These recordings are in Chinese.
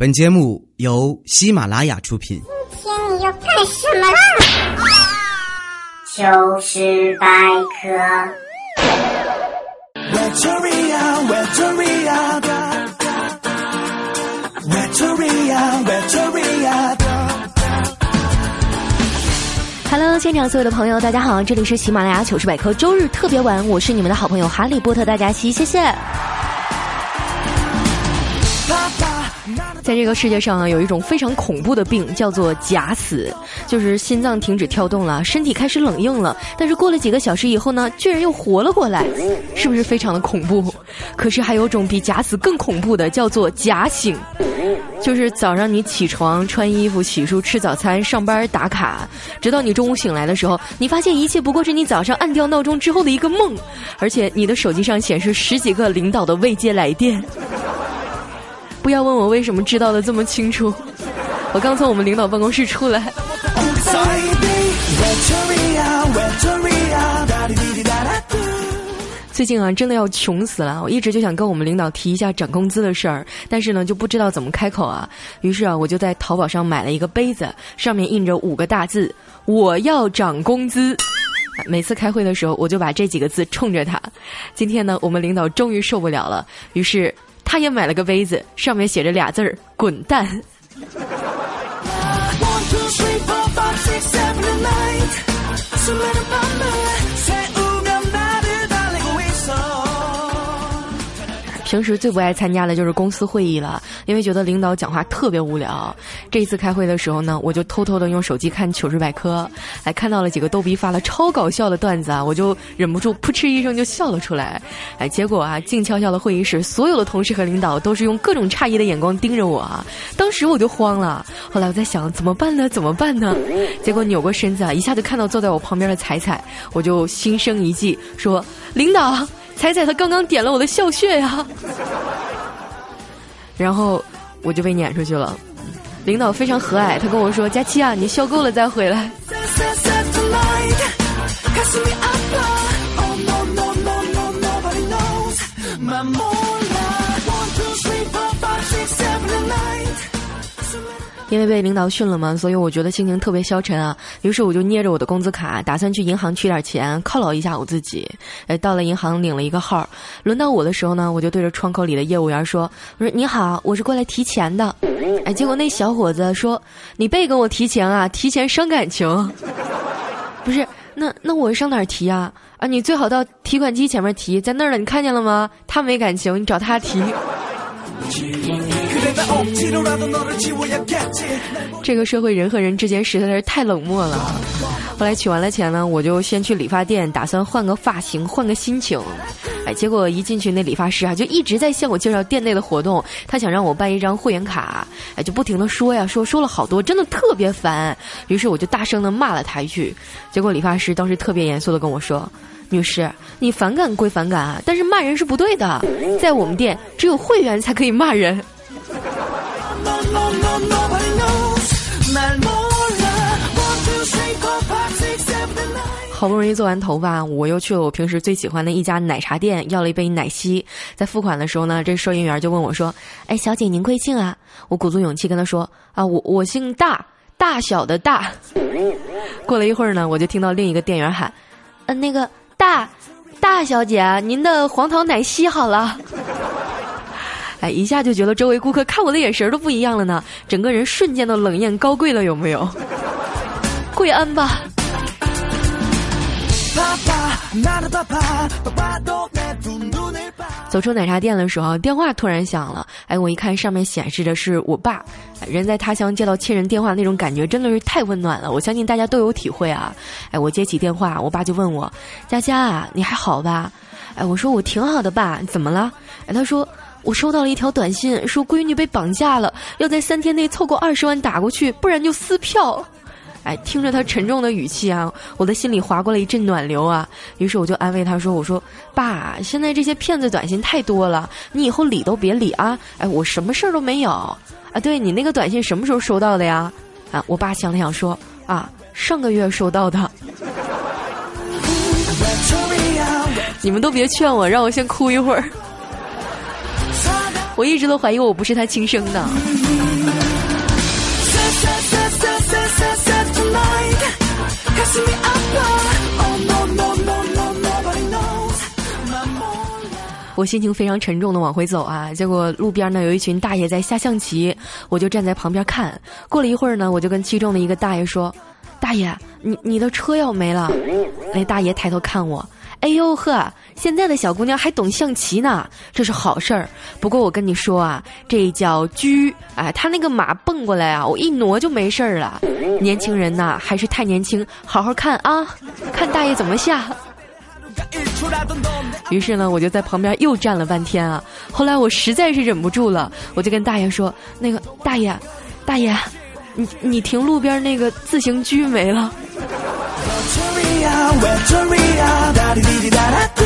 本节目由喜马拉雅出品。今天你要干什么啦？糗事百科。Victoria, Victoria, Victoria, Victoria. Hello，现场所有的朋友，大家好，这里是喜马拉雅糗事百科周日特别晚，我是你们的好朋友哈利波特大家期，谢谢。在这个世界上啊，有一种非常恐怖的病，叫做假死，就是心脏停止跳动了，身体开始冷硬了，但是过了几个小时以后呢，居然又活了过来，是不是非常的恐怖？可是还有种比假死更恐怖的，叫做假醒，就是早上你起床、穿衣服、洗漱、吃早餐、上班打卡，直到你中午醒来的时候，你发现一切不过是你早上按掉闹钟之后的一个梦，而且你的手机上显示十几个领导的未接来电。不要问我为什么知道的这么清楚，我刚从我们领导办公室出来。最近啊，真的要穷死了！我一直就想跟我们领导提一下涨工资的事儿，但是呢，就不知道怎么开口啊。于是啊，我就在淘宝上买了一个杯子，上面印着五个大字：“我要涨工资。”每次开会的时候，我就把这几个字冲着他。今天呢，我们领导终于受不了了，于是他也买了个杯子，上面写着俩字儿：“滚蛋。”平时最不爱参加的就是公司会议了，因为觉得领导讲话特别无聊。这一次开会的时候呢，我就偷偷的用手机看糗事百科，还看到了几个逗逼发了超搞笑的段子啊，我就忍不住噗嗤一声就笑了出来。哎，结果啊，静悄悄的会议室，所有的同事和领导都是用各种诧异的眼光盯着我啊，当时我就慌了。后来我在想怎么办呢？怎么办呢？结果扭过身子啊，一下就看到坐在我旁边的彩彩，我就心生一计，说：“领导。”彩彩她刚刚点了我的笑穴呀，然后我就被撵出去了。领导非常和蔼，他跟我说：“佳期啊，你笑够了再回来。因为被领导训了嘛，所以我觉得心情特别消沉啊。于是我就捏着我的工资卡，打算去银行取点钱犒劳一下我自己。哎，到了银行领了一个号，轮到我的时候呢，我就对着窗口里的业务员说：“我说你好，我是过来提钱的。”哎，结果那小伙子说：“你别跟我提钱啊，提钱伤感情。”不是，那那我上哪儿提啊？啊，你最好到提款机前面提，在那儿了，你看见了吗？他没感情，你找他提。这个社会，人和人之间实在是太冷漠了。后来取完了钱呢，我就先去理发店打算换个发型、换个心情。哎，结果一进去，那理发师啊就一直在向我介绍店内的活动，他想让我办一张会员卡。哎，就不停的说呀，说说了好多，真的特别烦。于是我就大声的骂了他一句。结果理发师当时特别严肃的跟我说，女士，你反感归反感，但是骂人是不对的，在我们店只有会员才可以骂人。好不容易做完头发，我又去了我平时最喜欢的一家奶茶店，要了一杯奶昔。在付款的时候呢，这收银员就问我说：“哎，小姐，您贵姓啊？”我鼓足勇气跟他说：“啊，我我姓大，大小的大。”过了一会儿呢，我就听到另一个店员喊：“呃，那个大，大小姐，您的黄桃奶昔好了。”哎，一下就觉得周围顾客看我的眼神都不一样了呢，整个人瞬间都冷艳高贵了，有没有？跪安吧。走出奶茶店的时候，电话突然响了。哎，我一看上面显示的是我爸，人在他乡接到亲人电话那种感觉真的是太温暖了。我相信大家都有体会啊。哎，我接起电话，我爸就问我：“佳佳，你还好吧？”哎，我说我挺好的，爸，怎么了？哎，他说我收到了一条短信，说闺女被绑架了，要在三天内凑够二十万打过去，不然就撕票。哎，听着他沉重的语气啊，我的心里划过了一阵暖流啊。于是我就安慰他说：“我说爸，现在这些骗子短信太多了，你以后理都别理啊。哎，我什么事儿都没有啊。对你那个短信什么时候收到的呀？啊，我爸想了想说啊，上个月收到的。你们都别劝我，让我先哭一会儿。我一直都怀疑我不是他亲生的。我心情非常沉重的往回走啊结果路边呢有一群大爷在下象棋我就站在旁边看。过了一会儿呢我就跟其中的一个大爷说大爷你你的车要没了。那大爷抬头看我哎呦呵，现在的小姑娘还懂象棋呢，这是好事儿。不过我跟你说啊，这叫车哎，他那个马蹦过来啊，我一挪就没事儿了。年轻人呐，还是太年轻，好好看啊，看大爷怎么下。于是呢，我就在旁边又站了半天啊。后来我实在是忍不住了，我就跟大爷说：“那个大爷，大爷，你你停路边那个自行车没了。” 외톨이야 외톨이야 다리리리 다라뚜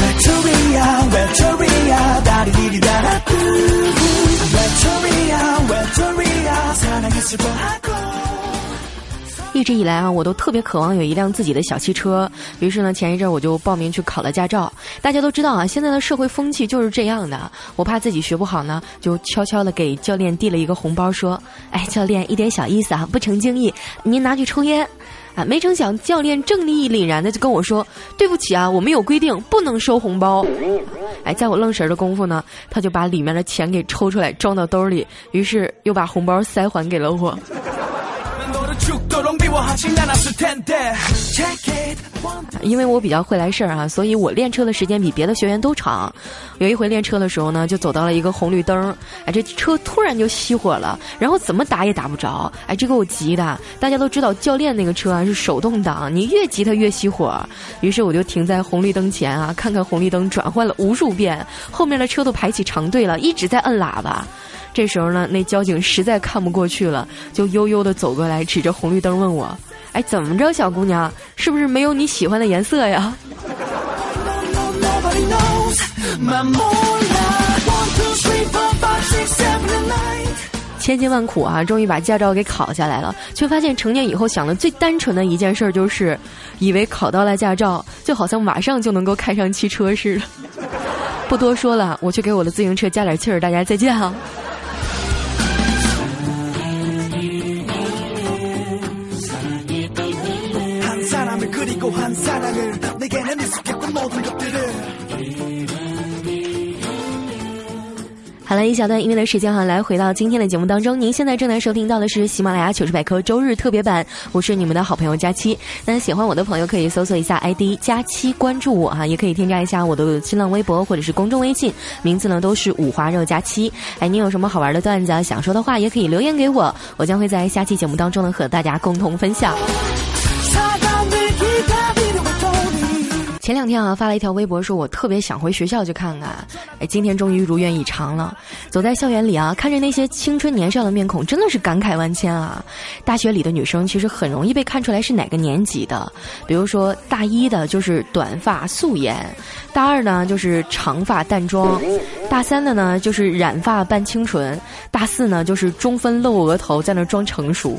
외톨이야 외톨이야 다리리리 다라뚜 외톨이야 외톨이야 사랑이 슬퍼하고 ”一直以来啊，我都特别渴望有一辆自己的小汽车。于是呢，前一阵我就报名去考了驾照。大家都知道啊，现在的社会风气就是这样的。我怕自己学不好呢，就悄悄的给教练递了一个红包，说：“哎，教练，一点小意思啊，不成敬意，您拿去抽烟。” 啊，没成想教练正义凛然的就跟我说：“对不起啊，我们有规定，不能收红包。”哎，在我愣神儿的功夫呢，他就把里面的钱给抽出来装到兜里，于是又把红包塞还给了我。因为我比较会来事儿啊，所以我练车的时间比别的学员都长。有一回练车的时候呢，就走到了一个红绿灯儿。哎，这车突然就熄火了，然后怎么打也打不着。哎，这给我急的。大家都知道教练那个车啊，是手动挡，你越急它越熄火。于是我就停在红绿灯前啊，看看红绿灯转换了无数遍，后面的车都排起长队了，一直在摁喇叭。这时候呢，那交警实在看不过去了，就悠悠地走过来，指着红绿灯问我：哎，怎么着？小姑娘是不是没有你？喜欢的颜色呀。千辛万苦啊，终于把驾照给考下来了，却发现成年以后想的最单纯的一件事就是，以为考到了驾照，就好像马上就能够开上汽车似的。不多说了，我去给我的自行车加点气儿，大家再见啊！람을 그리고 한 사랑을 내게는 익숙했던 모든 것들을 好了，一小段音乐的时间哈，来回到今天的节目当中。您现在正在收听到的是喜马拉雅糗事百科周日特别版，我是你们的好朋友佳期。那喜欢我的朋友可以搜索一下 ID 佳期，关注我哈，也可以添加一下我的新浪微博或者是公众微信，名字呢都是五花肉佳期。哎，你有什么好玩的段子啊想说的话，也可以留言给我，我将会在下期节目当中呢和大家共同分享。 前两天啊，发了一条微博，说我特别想回学校去看看。哎，今天终于如愿以偿了。走在校园里啊，看着那些青春年少的面孔，真的是感慨万千啊。大学里的女生其实很容易被看出来是哪个年级的，比如说大一的就是短发素颜，大二呢就是长发淡妆，大三的呢就是染发扮清纯，大四呢就是中分露额头在那装成熟。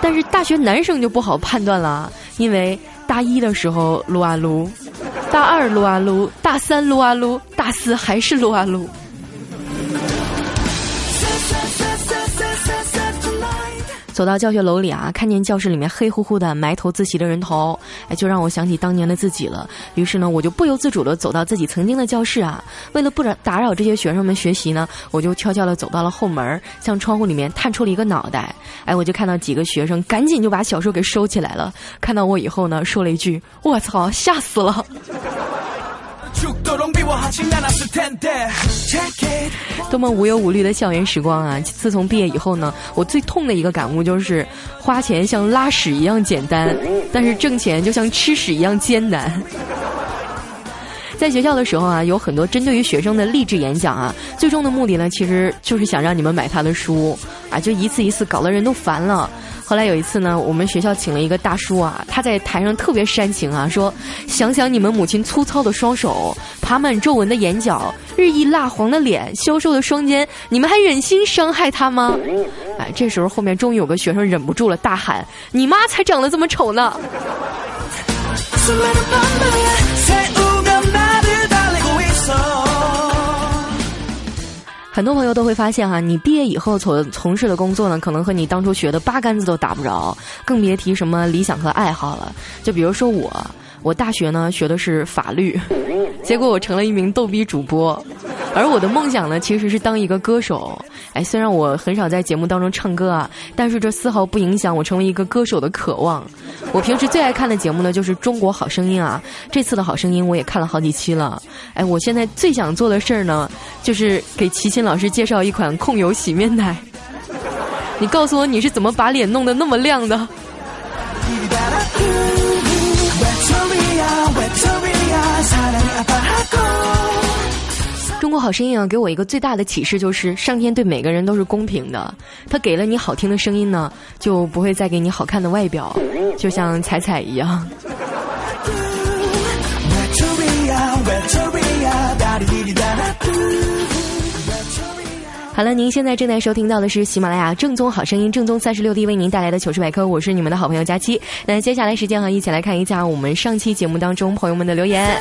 但是大学男生就不好判断了，因为大一的时候撸啊撸，大二撸啊撸，大三撸啊撸，大四还是撸啊撸。走到教学楼里啊，看见教室里面黑乎乎的埋头自习的人头，哎，就让我想起当年的自己了。于是呢，我就不由自主的走到自己曾经的教室啊。为了不打打扰这些学生们学习呢，我就悄悄的走到了后门，向窗户里面探出了一个脑袋。哎，我就看到几个学生赶紧就把小说给收起来了。看到我以后呢，说了一句：“我操，吓死了！”多么无忧无虑的校园时光啊！自从毕业以后呢，我最痛的一个感悟就是，花钱像拉屎一样简单，但是挣钱就像吃屎一样艰难。在学校的时候啊，有很多针对于学生的励志演讲啊，最终的目的呢，其实就是想让你们买他的书啊，就一次一次搞得人都烦了。后来有一次呢，我们学校请了一个大叔啊，他在台上特别煽情啊，说：“想想你们母亲粗糙的双手，爬满皱纹的眼角，日益蜡黄的脸，消瘦的双肩，你们还忍心伤害她吗？”哎，这时候后面终于有个学生忍不住了，大喊：“你妈才长得这么丑呢！”很多朋友都会发现哈，你毕业以后所从事的工作呢，可能和你当初学的八竿子都打不着，更别提什么理想和爱好了。就比如说我，我大学呢学的是法律，结果我成了一名逗逼主播，而我的梦想呢其实是当一个歌手。哎，虽然我很少在节目当中唱歌啊，但是这丝毫不影响我成为一个歌手的渴望。我平时最爱看的节目呢就是《中国好声音》啊，这次的好声音我也看了好几期了。哎，我现在最想做的事儿呢，就是给齐秦老师介绍一款控油洗面奶。你告诉我你是怎么把脸弄得那么亮的？中国好声音啊，给我一个最大的启示就是，上天对每个人都是公平的。他给了你好听的声音呢，就不会再给你好看的外表，就像彩彩一样。好了，您现在正在收听到的是喜马拉雅正宗好声音正宗三十六 D 为您带来的糗事百科，我是你们的好朋友佳期。那接下来时间哈，一起来看一下我们上期节目当中朋友们的留言。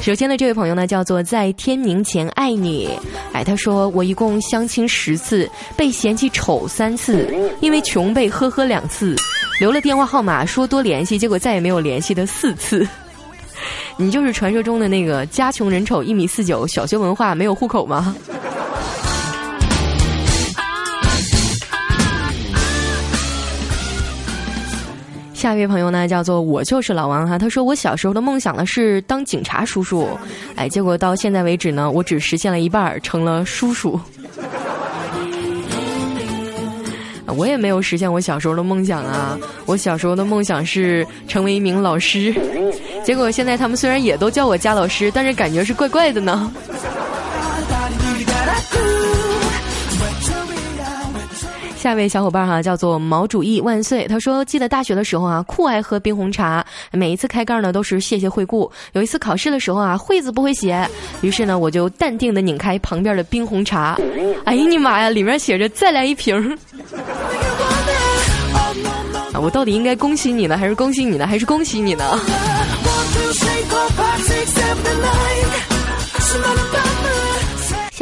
首先呢，这位朋友呢叫做在天明前爱你，哎，他说我一共相亲十次，被嫌弃丑三次，因为穷被呵呵两次，留了电话号码说多联系，结果再也没有联系的四次。你就是传说中的那个家穷人丑一米四九，小学文化没有户口吗？下一位朋友呢，叫做我就是老王哈。他说我小时候的梦想呢是当警察叔叔，哎，结果到现在为止呢，我只实现了一半，成了叔叔。我也没有实现我小时候的梦想啊！我小时候的梦想是成为一名老师，结果现在他们虽然也都叫我家老师，但是感觉是怪怪的呢。下一位小伙伴哈，叫做毛主义万岁。他说，记得大学的时候啊，酷爱喝冰红茶，每一次开盖呢都是谢谢惠顾。有一次考试的时候啊，惠字不会写，于是呢我就淡定的拧开旁边的冰红茶，哎呀你妈呀，里面写着再来一瓶。啊，我到底应该恭喜你呢，还是恭喜你呢，还是恭喜你呢？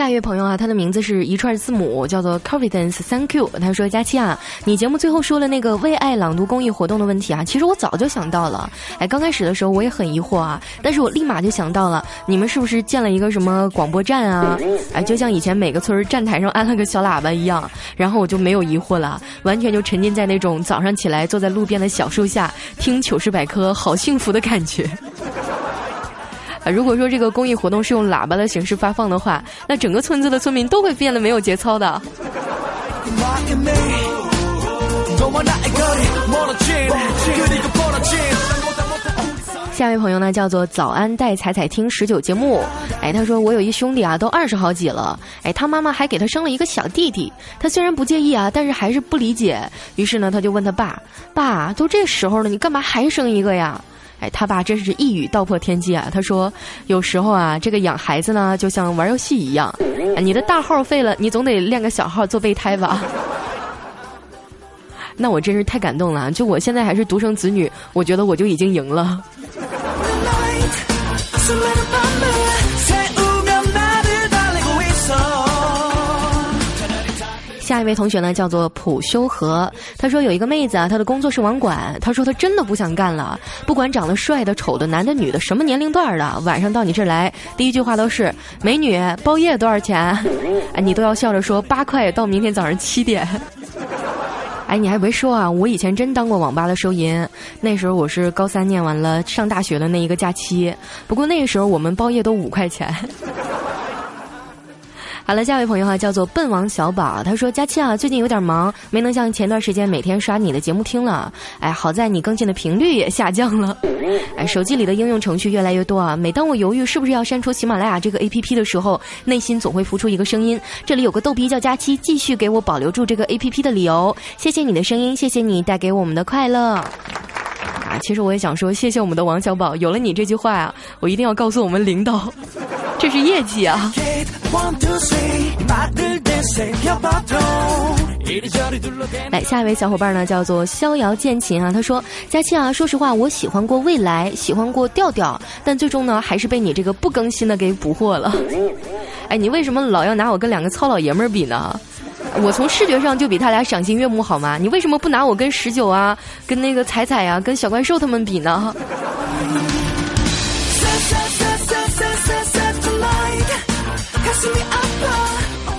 下一位朋友啊，他的名字是一串字母，叫做 Confidence Thank you。他说：“佳期啊，你节目最后说了那个为爱朗读公益活动的问题啊，其实我早就想到了。哎，刚开始的时候我也很疑惑啊，但是我立马就想到了，你们是不是建了一个什么广播站啊？哎，就像以前每个村站台上安了个小喇叭一样。然后我就没有疑惑了，完全就沉浸在那种早上起来坐在路边的小树下听糗事百科，好幸福的感觉。”如果说这个公益活动是用喇叭的形式发放的话，那整个村子的村民都会变得没有节操的。下一位朋友呢，叫做早安带彩彩听十九节目。哎，他说我有一兄弟啊，都二十好几了。哎，他妈妈还给他生了一个小弟弟。他虽然不介意啊，但是还是不理解。于是呢，他就问他爸：“爸，都这时候了，你干嘛还生一个呀？”哎，他爸真是一语道破天机啊！他说：“有时候啊，这个养孩子呢，就像玩游戏一样，你的大号废了，你总得练个小号做备胎吧？” 那我真是太感动了！就我现在还是独生子女，我觉得我就已经赢了。下一位同学呢，叫做普修和。他说有一个妹子啊，她的工作是网管。他说他真的不想干了，不管长得帅的、丑的、男的、女的，什么年龄段的，晚上到你这儿来，第一句话都是：“美女，包夜多少钱？” 哎，你都要笑着说八块，到明天早上七点。哎，你还别说啊，我以前真当过网吧的收银，那时候我是高三念完了上大学的那一个假期。不过那个时候我们包夜都五块钱。好了，下一位朋友哈，叫做笨王小宝，他说：“佳期啊，最近有点忙，没能像前段时间每天刷你的节目听了。哎，好在你更新的频率也下降了。哎，手机里的应用程序越来越多啊，每当我犹豫是不是要删除喜马拉雅这个 A P P 的时候，内心总会浮出一个声音：这里有个逗逼叫佳期，继续给我保留住这个 A P P 的理由。谢谢你的声音，谢谢你带给我们的快乐。啊，其实我也想说，谢谢我们的王小宝，有了你这句话啊，我一定要告诉我们领导，这是业绩啊。”来，下一位小伙伴呢，叫做逍遥剑琴啊。他说：“佳期啊，说实话，我喜欢过未来，喜欢过调调，但最终呢，还是被你这个不更新的给捕获了。哎，你为什么老要拿我跟两个糙老爷们儿比呢？我从视觉上就比他俩赏心悦目，好吗？你为什么不拿我跟十九啊，跟那个彩彩啊，跟小怪兽他们比呢？”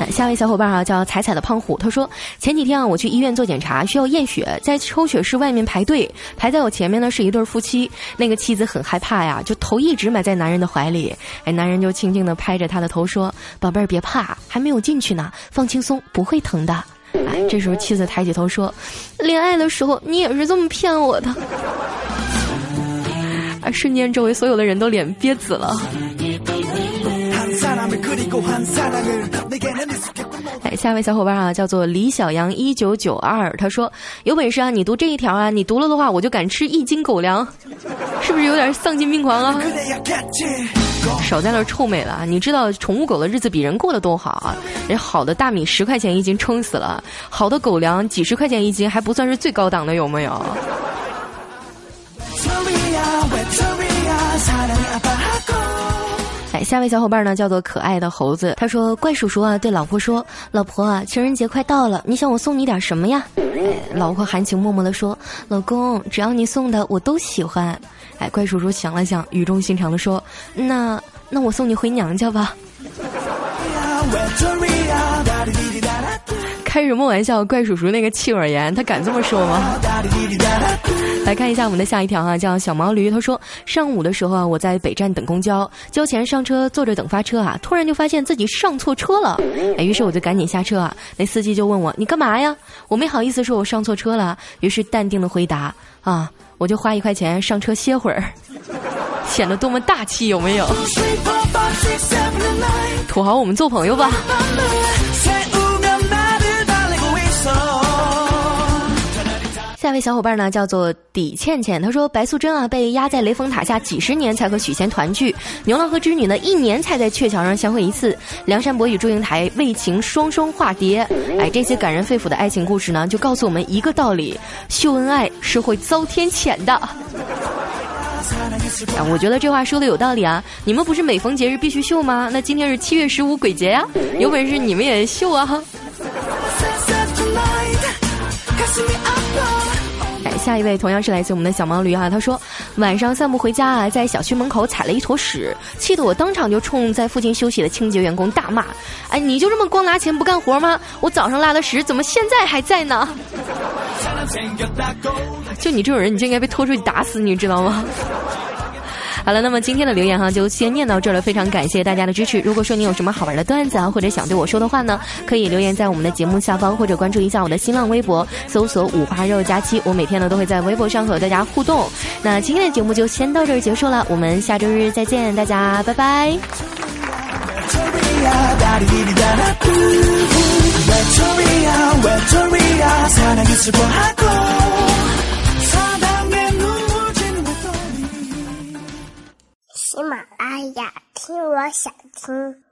下位小伙伴啊，叫彩彩的胖虎，他说前几天啊，我去医院做检查，需要验血，在抽血室外面排队，排在我前面呢是一对夫妻，那个妻子很害怕呀，就头一直埋在男人的怀里，哎，男人就轻轻的拍着她的头说：“宝贝儿别怕，还没有进去呢，放轻松，不会疼的。”哎，这时候妻子抬起头说：“恋爱的时候你也是这么骗我的。”啊，瞬间周围所有的人都脸憋紫了。哎，下一位小伙伴啊，叫做李小阳一九九二，他说：“有本事啊，你读这一条啊，你读了的话，我就敢吃一斤狗粮，是不是有点丧心病狂啊？”少在那臭美了啊，你知道宠物狗的日子比人过得都好啊？人好的大米十块钱一斤，撑死了；好的狗粮几十块钱一斤，还不算是最高档的，有没有？下位小伙伴呢，叫做可爱的猴子。他说：“怪叔叔啊，对老婆说，老婆啊，情人节快到了，你想我送你点什么呀？”哎，老婆含情脉脉地说：“老公，只要你送的，我都喜欢。”哎，怪叔叔想了想，语重心长地说：“那那我送你回娘家吧。” 开什么玩笑？怪叔叔那个气管炎，他敢这么说吗？来看一下我们的下一条哈，叫小毛驴。他说，上午的时候啊，我在北站等公交，交钱上车，坐着等发车啊，突然就发现自己上错车了。哎，于是我就赶紧下车啊。那司机就问我，你干嘛呀？我没好意思说我上错车了，于是淡定的回答啊，我就花一块钱上车歇会儿，显得多么大气，有没有？土豪，我们做朋友吧。下位小伙伴呢叫做李倩倩，她说白素贞啊被压在雷峰塔下几十年才和许仙团聚，牛郎和织女呢一年才在鹊桥上相会一次，梁山伯与祝英台为情双双化蝶，哎，这些感人肺腑的爱情故事呢就告诉我们一个道理：秀恩爱是会遭天谴的。啊，我觉得这话说的有道理啊！你们不是每逢节日必须秀吗？那今天是七月十五鬼节呀，有本事你们也秀啊！下一位同样是来自我们的小毛驴哈，他说晚上散步回家啊，在小区门口踩了一坨屎，气得我当场就冲在附近休息的清洁员工大骂：“哎，你就这么光拿钱不干活吗？我早上拉的屎怎么现在还在呢？” 就你这种人，你就应该被拖出去打死，你知道吗？好了，那么今天的留言哈就先念到这儿了，非常感谢大家的支持。如果说你有什么好玩的段子啊，或者想对我说的话呢，可以留言在我们的节目下方，或者关注一下我的新浪微博，搜索五花肉佳期。我每天呢都会在微博上和大家互动。那今天的节目就先到这儿结束了，我们下周日再见，大家拜拜。喜马拉雅，听我想听。